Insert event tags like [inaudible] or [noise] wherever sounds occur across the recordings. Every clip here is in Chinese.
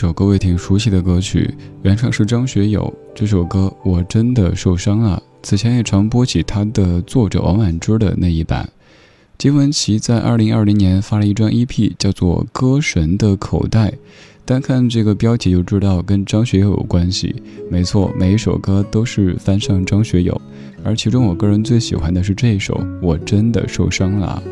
首各位挺熟悉的歌曲，原唱是张学友。这首歌我真的受伤了。此前也常播起他的作者王婉之的那一版。金玟岐在二零二零年发了一张 EP，叫做《歌神的口袋》。单看这个标题就知道跟张学友有关系。没错，每一首歌都是翻唱张学友，而其中我个人最喜欢的是这一首《我真的受伤了》。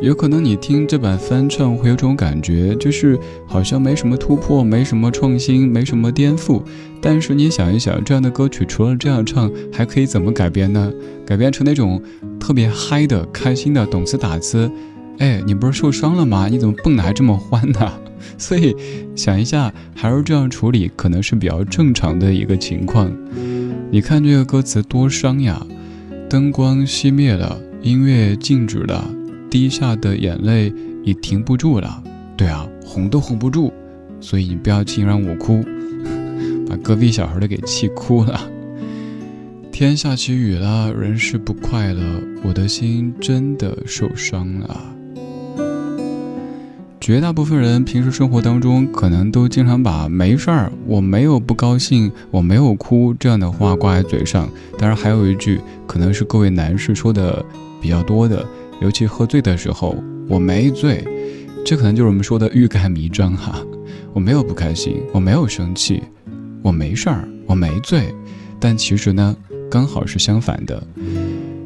有可能你听这版翻唱会有种感觉，就是好像没什么突破，没什么创新，没什么颠覆。但是你想一想，这样的歌曲除了这样唱，还可以怎么改编呢？改编成那种特别嗨的、开心的，懂词打词。哎，你不是受伤了吗？你怎么蹦的还这么欢呢？[laughs] 所以想一下，还是这样处理，可能是比较正常的一个情况。你看这个歌词多伤呀！灯光熄灭了，音乐静止了。滴下的眼泪已停不住了，对啊，哄都哄不住，所以你不要轻易让我哭，[laughs] 把隔壁小孩都给气哭了。天下起雨了，人是不快乐，我的心真的受伤了。绝大部分人平时生活当中，可能都经常把“没事儿，我没有不高兴，我没有哭”这样的话挂在嘴上。当然，还有一句，可能是各位男士说的比较多的，尤其喝醉的时候，“我没醉”，这可能就是我们说的欲盖弥彰哈。我没有不开心，我没有生气，我没事儿，我没醉。但其实呢，刚好是相反的。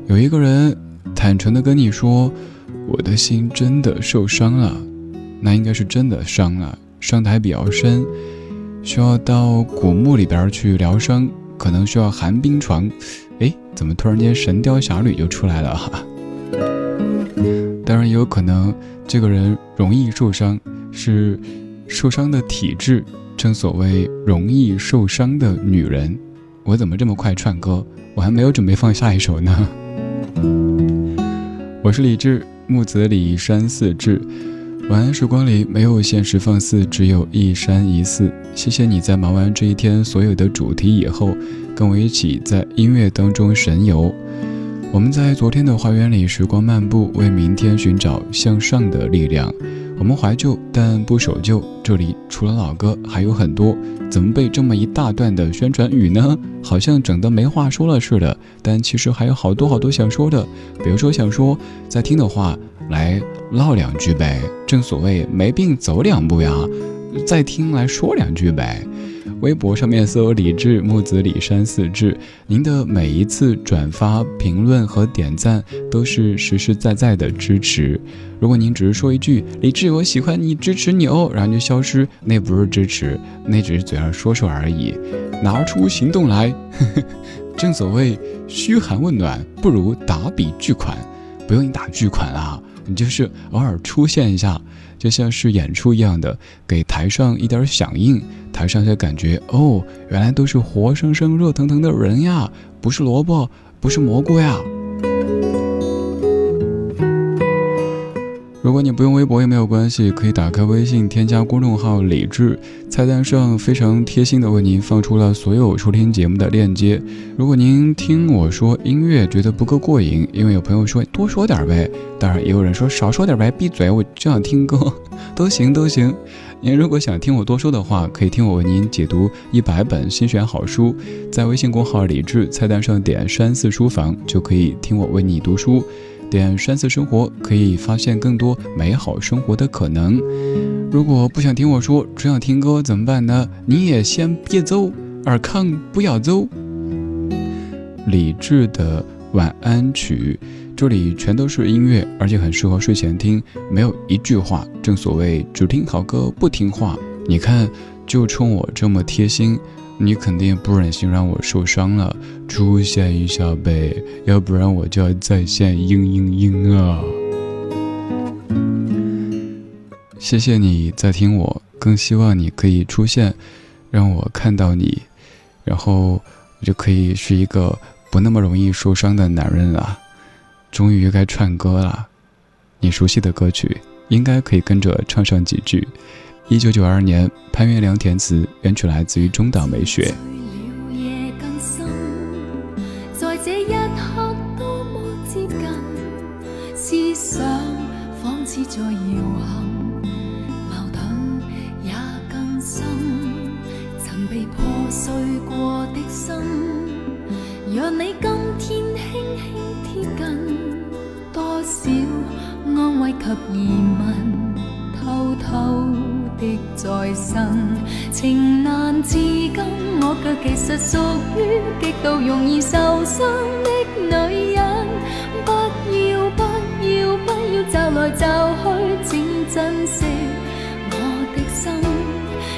有一个人坦诚的跟你说：“我的心真的受伤了。”那应该是真的伤了，伤的还比较深，需要到古墓里边去疗伤，可能需要寒冰床。哎，怎么突然间《神雕侠侣》就出来了哈？当然也有可能，这个人容易受伤，是受伤的体质。正所谓容易受伤的女人，我怎么这么快串歌？我还没有准备放下一首呢。[laughs] 我是李志，木子李山寺志。晚安时光里没有现实放肆，只有一山一寺。谢谢你在忙完这一天所有的主题以后，跟我一起在音乐当中神游。我们在昨天的花园里时光漫步，为明天寻找向上的力量。我们怀旧，但不守旧。这里除了老歌，还有很多。怎么被这么一大段的宣传语呢？好像整的没话说了似的。但其实还有好多好多想说的。比如说想说，在听的话。来唠两句呗，正所谓没病走两步呀，再听来说两句呗。微博上面搜“李志木子李山四志”，您的每一次转发、评论和点赞都是实实在在的支持。如果您只是说一句“李志我喜欢你，支持你哦”，然后就消失，那不是支持，那只是嘴上说说而已。拿出行动来，[laughs] 正所谓嘘寒问暖不如打笔巨款，不用你打巨款啊。你就是偶尔出现一下，就像是演出一样的，给台上一点响应，台上就感觉哦，原来都是活生生、热腾腾的人呀，不是萝卜，不是蘑菇呀。如果你不用微博也没有关系，可以打开微信添加公众号“李智”，菜单上非常贴心的为您放出了所有收听节目的链接。如果您听我说音乐觉得不够过瘾，因为有朋友说多说点呗，当然也有人说少说点呗，闭嘴，我就想听歌，都行都行。您如果想听我多说的话，可以听我为您解读一百本新选好书，在微信公号“李智”菜单上点“山寺书房”就可以听我为你读书。点山寺生活，可以发现更多美好生活的可能。如果不想听我说，只想听歌怎么办呢？你也先别走，尔康不要走。理智的晚安曲，这里全都是音乐，而且很适合睡前听，没有一句话。正所谓只听好歌不听话。你看，就冲我这么贴心。你肯定不忍心让我受伤了，出现一下呗，要不然我就要在线嘤嘤嘤啊！谢谢你在听我，更希望你可以出现，让我看到你，然后我就可以是一个不那么容易受伤的男人了。终于该唱歌了，你熟悉的歌曲应该可以跟着唱上几句。一九九二年，潘元良填词，原曲来自于中岛美雪。在这一刻多么接近，思想仿似在摇撼，矛盾也更深。曾被破碎过的心，让你今天轻轻贴近，多少安慰及疑问，偷偷。的再生，情难自禁，我却其实属于极度容易受伤的女人。不要不要不要骤来骤去，请珍惜我的心。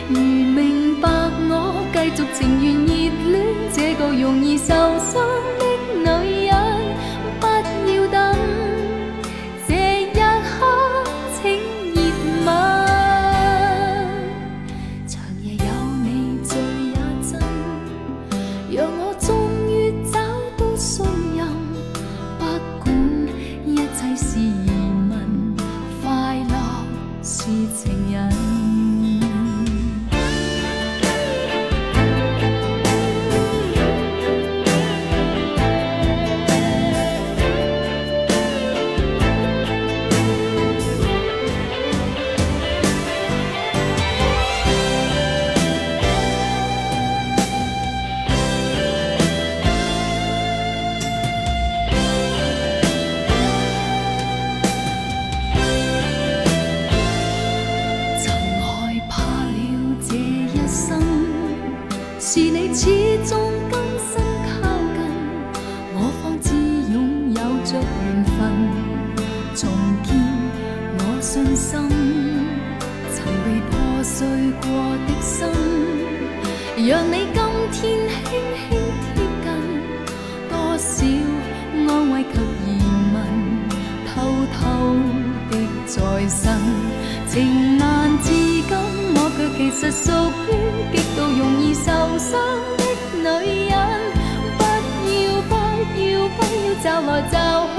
如明白我，继续情愿热恋这个容易受伤少安慰及疑问，偷偷的再生，情难自禁，我却其实属于极度容易受伤的女人。不要不要不要找来找去，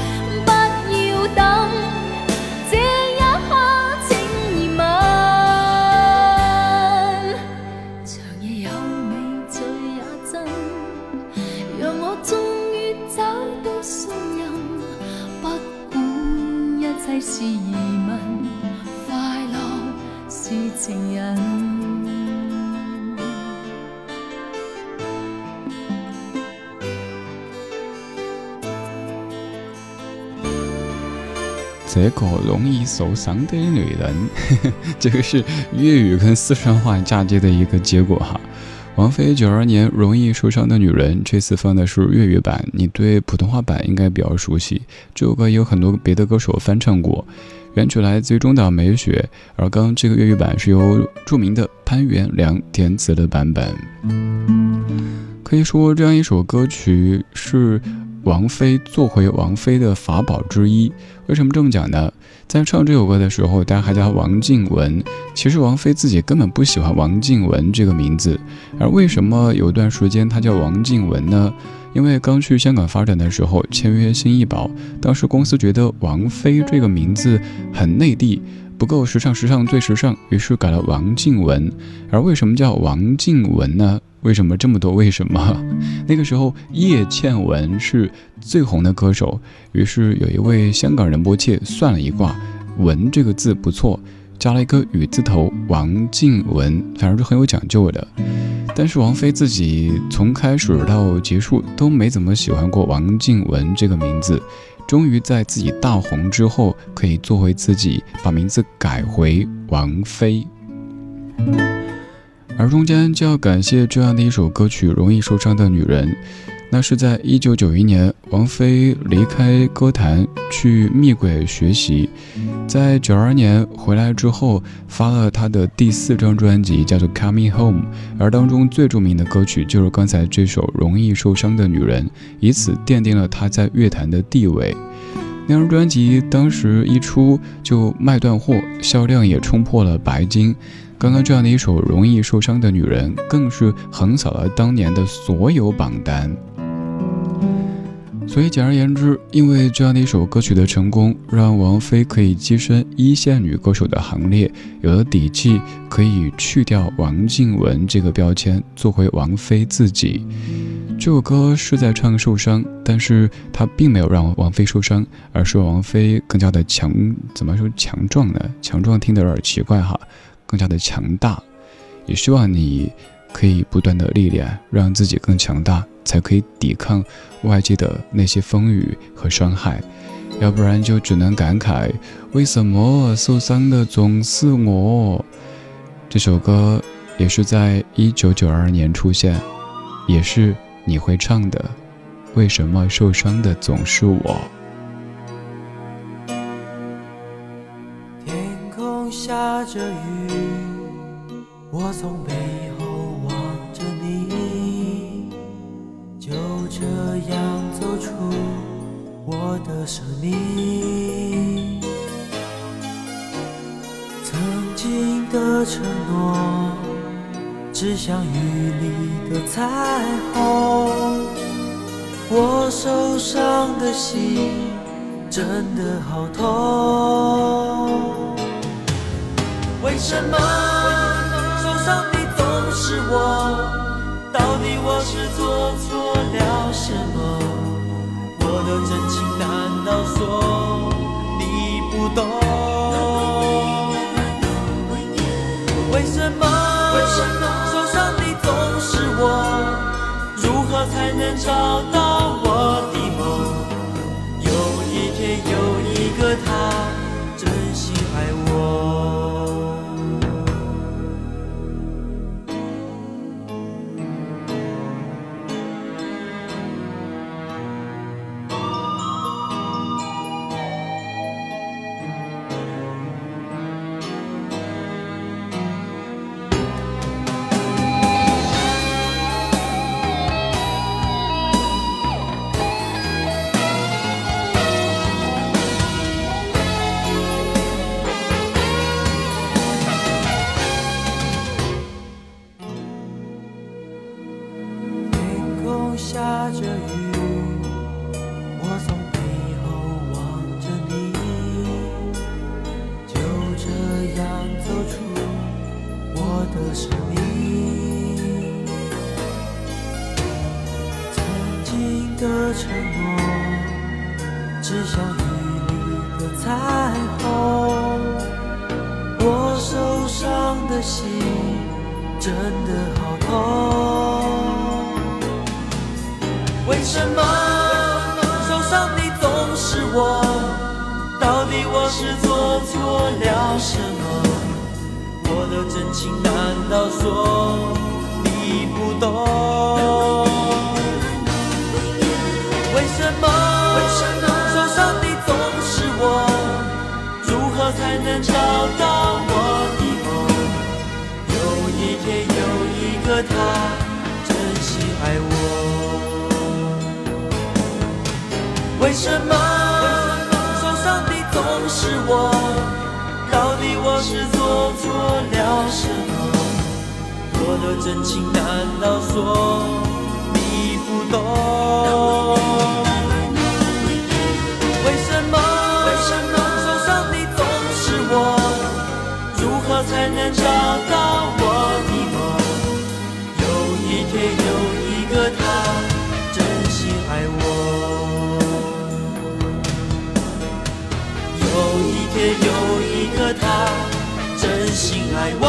这个容易受伤的女人，[laughs] 这个是粤语跟四川话嫁接的一个结果哈。王菲九二年《容易受伤的女人》，这次放的是粤语版，你对普通话版应该比较熟悉。这首歌有很多别的歌手翻唱过，原曲来自于中岛美雪，而刚刚这个粤语版是由著名的潘元良填词的版本。可以说，这样一首歌曲是。王菲做回王菲的法宝之一，为什么这么讲呢？在唱这首歌的时候，大家还叫王静雯。其实王菲自己根本不喜欢王静雯这个名字，而为什么有段时间她叫王静雯呢？因为刚去香港发展的时候签约新艺宝，当时公司觉得王菲这个名字很内地，不够时尚，时尚最时尚，于是改了王静雯。而为什么叫王静雯呢？[laughs] 为什么这么多为什么？[laughs] 那个时候叶倩文是最红的歌手，于是有一位香港人波切算了一卦，文这个字不错，加了一个雨字头，王静文，反正是很有讲究的。但是王菲自己从开始到结束都没怎么喜欢过王静文这个名字，终于在自己大红之后，可以做回自己，把名字改回王菲。而中间就要感谢这样的一首歌曲《容易受伤的女人》，那是在一九九一年，王菲离开歌坛去蜜轨学习，在九二年回来之后，发了她的第四张专辑，叫做《Coming Home》，而当中最著名的歌曲就是刚才这首《容易受伤的女人》，以此奠定了她在乐坛的地位。那张专辑当时一出就卖断货，销量也冲破了白金。刚刚这样的一首《容易受伤的女人》，更是横扫了当年的所有榜单。所以简而言之，因为这样的一首歌曲的成功，让王菲可以跻身一线女歌手的行列，有了底气可以去掉王静雯这个标签，做回王菲自己。这首歌是在唱受伤，但是它并没有让王菲受伤，而是王菲更加的强，怎么说强壮呢？强壮听得有点奇怪哈。更加的强大，也希望你可以不断的历练，让自己更强大，才可以抵抗外界的那些风雨和伤害。要不然就只能感慨，为什么受伤的总是我？这首歌也是在一九九二年出现，也是你会唱的。为什么受伤的总是我？天空下着雨，我从北样走出我的生命。曾经的承诺，只像雨里的彩虹。我受伤的心，真的好痛。为什么受伤的总是我？到底我是做错了什么？的真情难道说你不懂？为什么受伤的总是我？如何才能找到我的梦？有一天有一个他的总是我？到底我是做错了什么？我的真情难道说你不懂？为什么受伤的总是我？如何才能找到我的梦？有一天有一个他真心爱我。什么受伤的总是我？到底我是做错了什么？我的真情难道说你不懂？为什么受伤的总是我？如何才能找到我的梦？有一天有一个他爱我。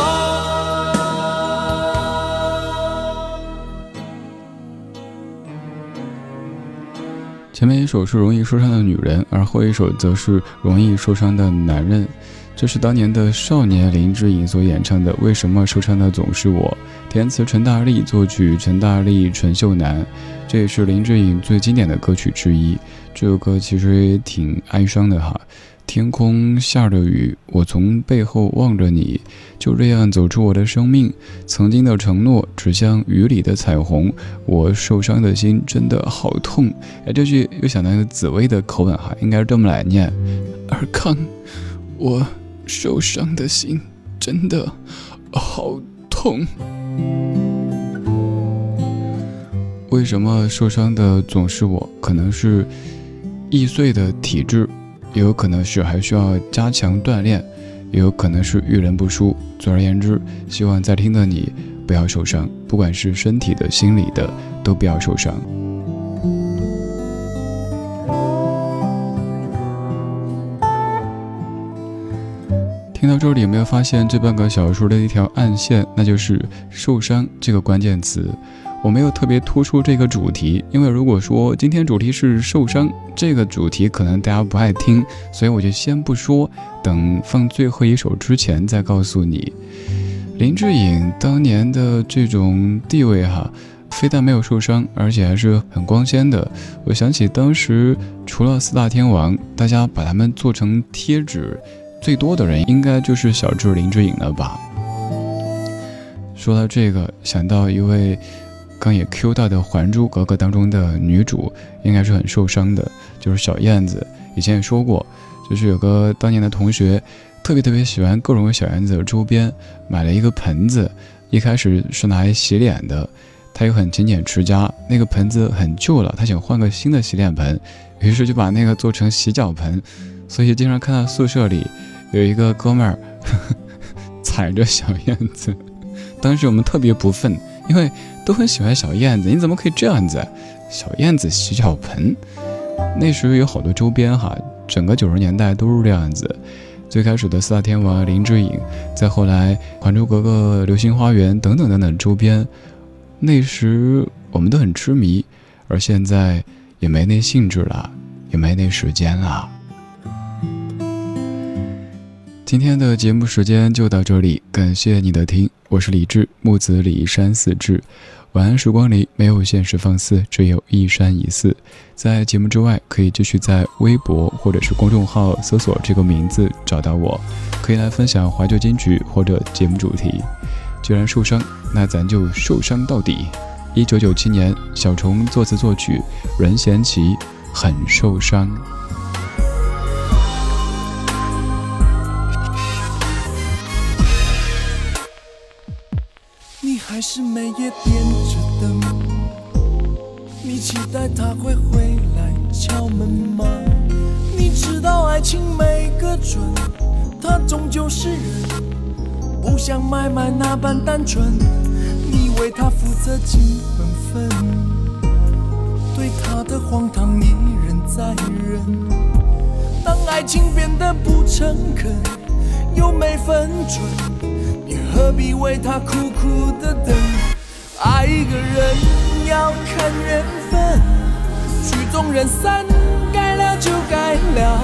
前面一首是容易受伤的女人，而后一首则是容易受伤的男人。这是当年的少年林志颖所演唱的《为什么受伤的总是我》，填词陈大力，作曲陈大力、陈秀楠。这也是林志颖最经典的歌曲之一。这首歌其实也挺哀伤的哈。天空下着雨，我从背后望着你，就这样走出我的生命。曾经的承诺，只像雨里的彩虹。我受伤的心真的好痛。哎，这句又想到一个紫薇的口吻哈，应该是这么来念：尔康，我受伤的心真的好痛。为什么受伤的总是我？可能是易碎的体质。也有可能是还需要加强锻炼，也有可能是遇人不淑。总而言之，希望在听的你不要受伤，不管是身体的、心理的，都不要受伤。听到这里，有没有发现这半个小说的一条暗线？那就是“受伤”这个关键词。我没有特别突出这个主题，因为如果说今天主题是受伤，这个主题可能大家不爱听，所以我就先不说，等放最后一首之前再告诉你。林志颖当年的这种地位哈，非但没有受伤，而且还是很光鲜的。我想起当时除了四大天王，大家把他们做成贴纸最多的人，应该就是小智林志颖了吧。说到这个，想到一位。刚也 Q 到的《还珠格格》当中的女主，应该是很受伤的，就是小燕子。以前也说过，就是有个当年的同学，特别特别喜欢各种小燕子的周边，买了一个盆子，一开始是拿来洗脸的，他又很勤俭持家，那个盆子很旧了，他想换个新的洗脸盆，于是就把那个做成洗脚盆，所以经常看到宿舍里有一个哥们儿 [laughs] 踩着小燕子。当时我们特别不忿，因为都很喜欢小燕子，你怎么可以这样子？小燕子洗脚盆，那时候有好多周边哈，整个九十年代都是这样子。最开始的四大天王林志颖，再后来《还珠格格》《流星花园》等等等等周边，那时我们都很痴迷，而现在也没那兴致了，也没那时间了。今天的节目时间就到这里，感谢你的听，我是李志，木子李山寺志。晚安时光里没有现实放肆，只有一山一寺。在节目之外，可以继续在微博或者是公众号搜索这个名字找到我，可以来分享怀旧金曲或者节目主题。既然受伤，那咱就受伤到底。一九九七年，小虫作词作曲，任贤齐，很受伤。是每夜点着灯，你期待他会回来敲门吗？你知道爱情没个准，他终究是人，不像买卖那般单纯。你为他负责尽本分，对他的荒唐一忍再忍。当爱情变得不诚恳，又没分寸。何必为他苦苦的等？爱一个人要看缘分，曲终人散，该了就该了。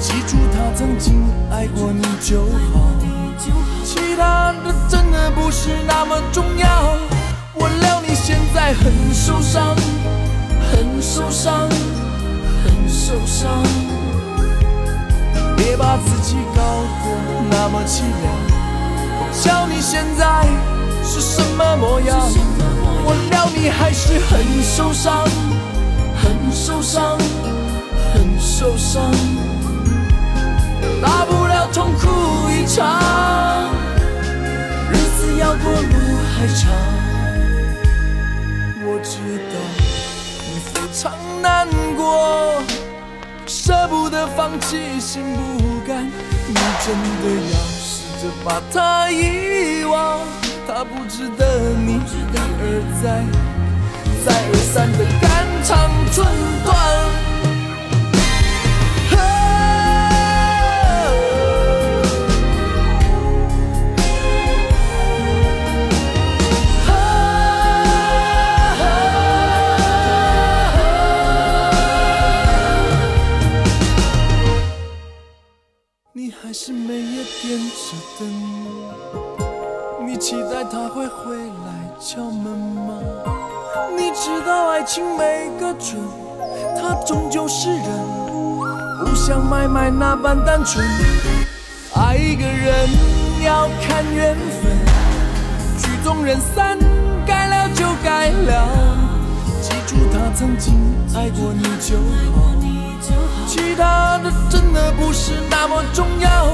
记住他曾经爱过你就好，其他的真的不是那么重要。我料你现在很受伤，很受伤，很受伤。别把自己搞得那么凄凉。瞧你现在是什么模样，我料你还是很受伤，很受伤，很受伤，大不了痛哭一场，日子要过路还长，我知道你非常难过，舍不得放弃，心不甘，你真的要。就把他遗忘，他不值得你一而再、再而三的肝肠寸断。情没个准，他终究是人，不像买卖那般单纯。爱一个人要看缘分，曲终人散，该了就该了。记住他曾经爱过你就好，其他的真的不是那么重要。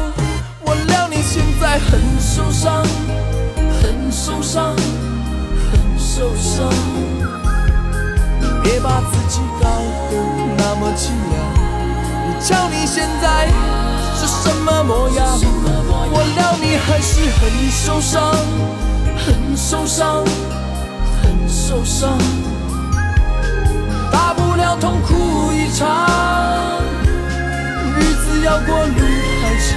我料你现在很受伤，很受伤，很受伤。别把自己搞得那么凄凉。你瞧你现在是什么模样？我料你还是很受伤，很受伤，很受伤。大不了痛哭一场，要过路还长。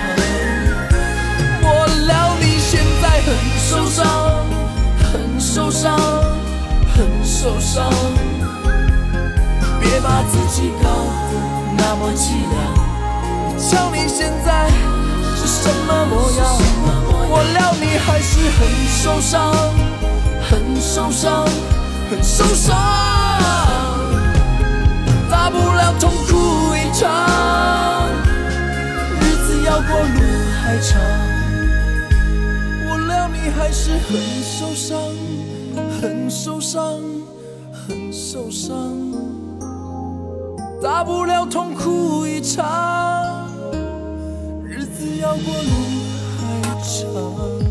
我料你现在很受伤，很受伤，很受伤。别把自己搞得那么凄凉。瞧你现在是什么模样？我料你还是很受伤，很受伤，很受伤。大不了痛哭一场，过路还长。我料你还是很受伤。很受伤，很受伤，大不了痛哭一场，日子要过路还长。